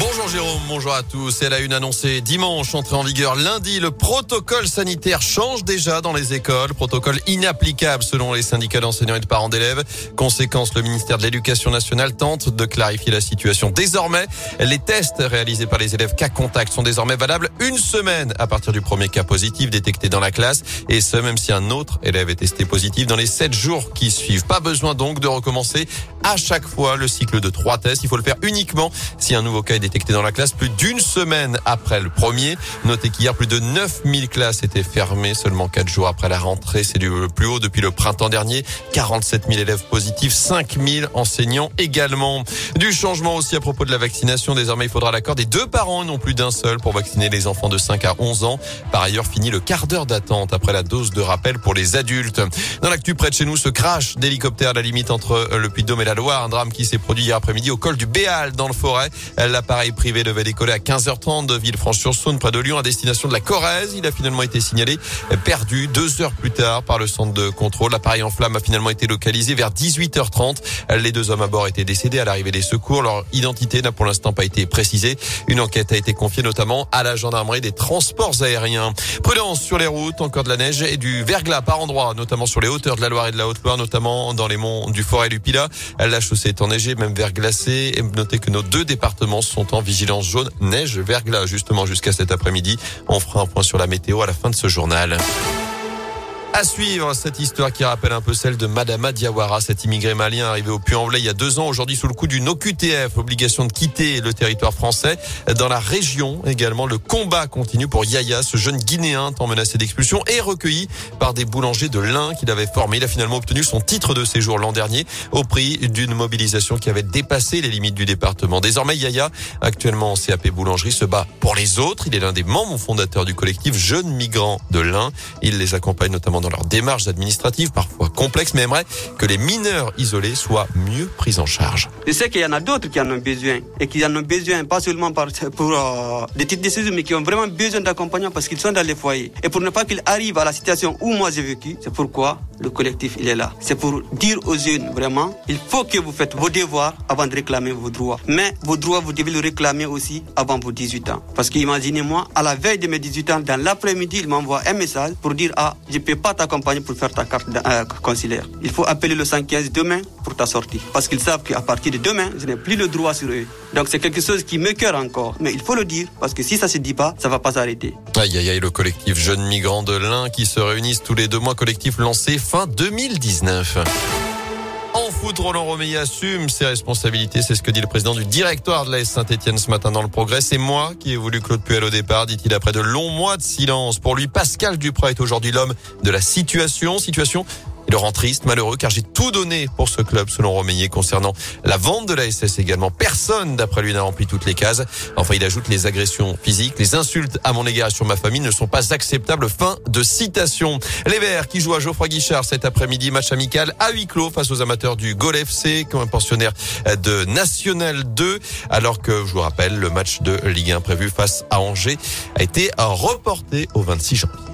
Bonjour Jérôme, bonjour à tous. Elle a une annoncée dimanche, entrée en vigueur lundi. Le protocole sanitaire change déjà dans les écoles. Protocole inapplicable selon les syndicats d'enseignants et de parents d'élèves. Conséquence, le ministère de l'Éducation nationale tente de clarifier la situation. Désormais, les tests réalisés par les élèves cas contact sont désormais valables une semaine à partir du premier cas positif détecté dans la classe. Et ce, même si un autre élève est testé positif dans les sept jours qui suivent. Pas besoin donc de recommencer à chaque fois le cycle de trois tests. Il faut le faire uniquement si un nouveau cas est dans la classe plus d'une semaine après le premier. Notez qu'hier, plus de 9000 classes étaient fermées seulement quatre jours après la rentrée. C'est du plus haut depuis le printemps dernier. 47 000 élèves positifs, 5000 enseignants également. Du changement aussi à propos de la vaccination. Désormais, il faudra l'accord des deux parents non plus d'un seul pour vacciner les enfants de 5 à 11 ans. Par ailleurs, fini le quart d'heure d'attente après la dose de rappel pour les adultes. Dans l'actu près de chez nous, ce crash d'hélicoptère à la limite entre le Puy-de-Dôme et la Loire. Un drame qui s'est produit hier après-midi au col du Béal dans le forêt. L'appareil privé devait décoller à 15h30 de Villefranche-sur-Saône près de Lyon à destination de la Corrèze. Il a finalement été signalé perdu deux heures plus tard par le centre de contrôle. L'appareil en flamme a finalement été localisé vers 18h30. Les deux hommes à bord étaient décédés à l'arrivée des secours. Leur identité n'a pour l'instant pas été précisée. Une enquête a été confiée notamment à la gendarmerie des transports aériens. Prudence sur les routes, encore de la neige et du verglas par endroits, notamment sur les hauteurs de la Loire et de la Haute-Loire, notamment dans les monts du Forêt du Pilat. La chaussée est enneigée, même verglacée. Et notez que nos deux départements sont en vigilance jaune, neige, verglas justement jusqu'à cet après-midi. On fera un point sur la météo à la fin de ce journal. À suivre cette histoire qui rappelle un peu celle de Madama Diawara, cet immigré malien arrivé au Puy-en-Velay il y a deux ans, aujourd'hui sous le coup d'une OQTF, obligation de quitter le territoire français. Dans la région également, le combat continue pour Yaya, ce jeune Guinéen tant menacé d'expulsion et recueilli par des boulangers de l'Ain qu'il avait formé. Il a finalement obtenu son titre de séjour l'an dernier au prix d'une mobilisation qui avait dépassé les limites du département. Désormais, Yaya, actuellement en CAP boulangerie, se bat pour les autres. Il est l'un des membres fondateurs du collectif Jeunes Migrants de l'Ain. Il les accompagne notamment dans leurs démarches administratives, parfois complexes, mais aimerait que les mineurs isolés soient mieux pris en charge. Je sais qu'il y en a d'autres qui en ont besoin et qui en ont besoin pas seulement pour euh, des de séjour, mais qui ont vraiment besoin d'accompagnement parce qu'ils sont dans les foyers. Et pour ne pas qu'ils arrivent à la situation où moi j'ai vécu, c'est pourquoi le collectif il est là. C'est pour dire aux jeunes vraiment, il faut que vous faites vos devoirs avant de réclamer vos droits. Mais vos droits, vous devez le réclamer aussi avant vos 18 ans. Parce qu'imaginez-moi, à la veille de mes 18 ans, dans l'après-midi, il m'envoie un message pour dire ah, je peux pas t'accompagner pour faire ta carte euh, consulaire. Il faut appeler le 115 demain pour ta sortie. Parce qu'ils savent qu'à partir de demain, je n'ai plus le droit sur eux. Donc c'est quelque chose qui me cœur encore. Mais il faut le dire, parce que si ça se dit pas, ça va pas s'arrêter. Aïe aïe aïe, le collectif Jeunes Migrants de l'Ain qui se réunissent tous les deux mois, collectif lancé fin 2019. Foot, Roland Romeillet assume ses responsabilités. C'est ce que dit le président du directoire de la Saint-Etienne ce matin dans le progrès. C'est moi qui ai voulu Claude Puel au départ, dit-il après de longs mois de silence. Pour lui, Pascal Duprat est aujourd'hui l'homme de la situation. Situation il le rend triste, malheureux, car j'ai tout donné pour ce club, selon Romeillet, concernant la vente de la SS également. Personne, d'après lui, n'a rempli toutes les cases. Enfin, il ajoute les agressions physiques, les insultes à mon égard sur ma famille ne sont pas acceptables. Fin de citation. Les Verts qui jouent à Geoffroy Guichard cet après-midi, match amical à huis clos face aux amateurs du Gol FC, comme un pensionnaire de National 2, alors que, je vous rappelle, le match de Ligue 1 prévu face à Angers a été reporté au 26 janvier.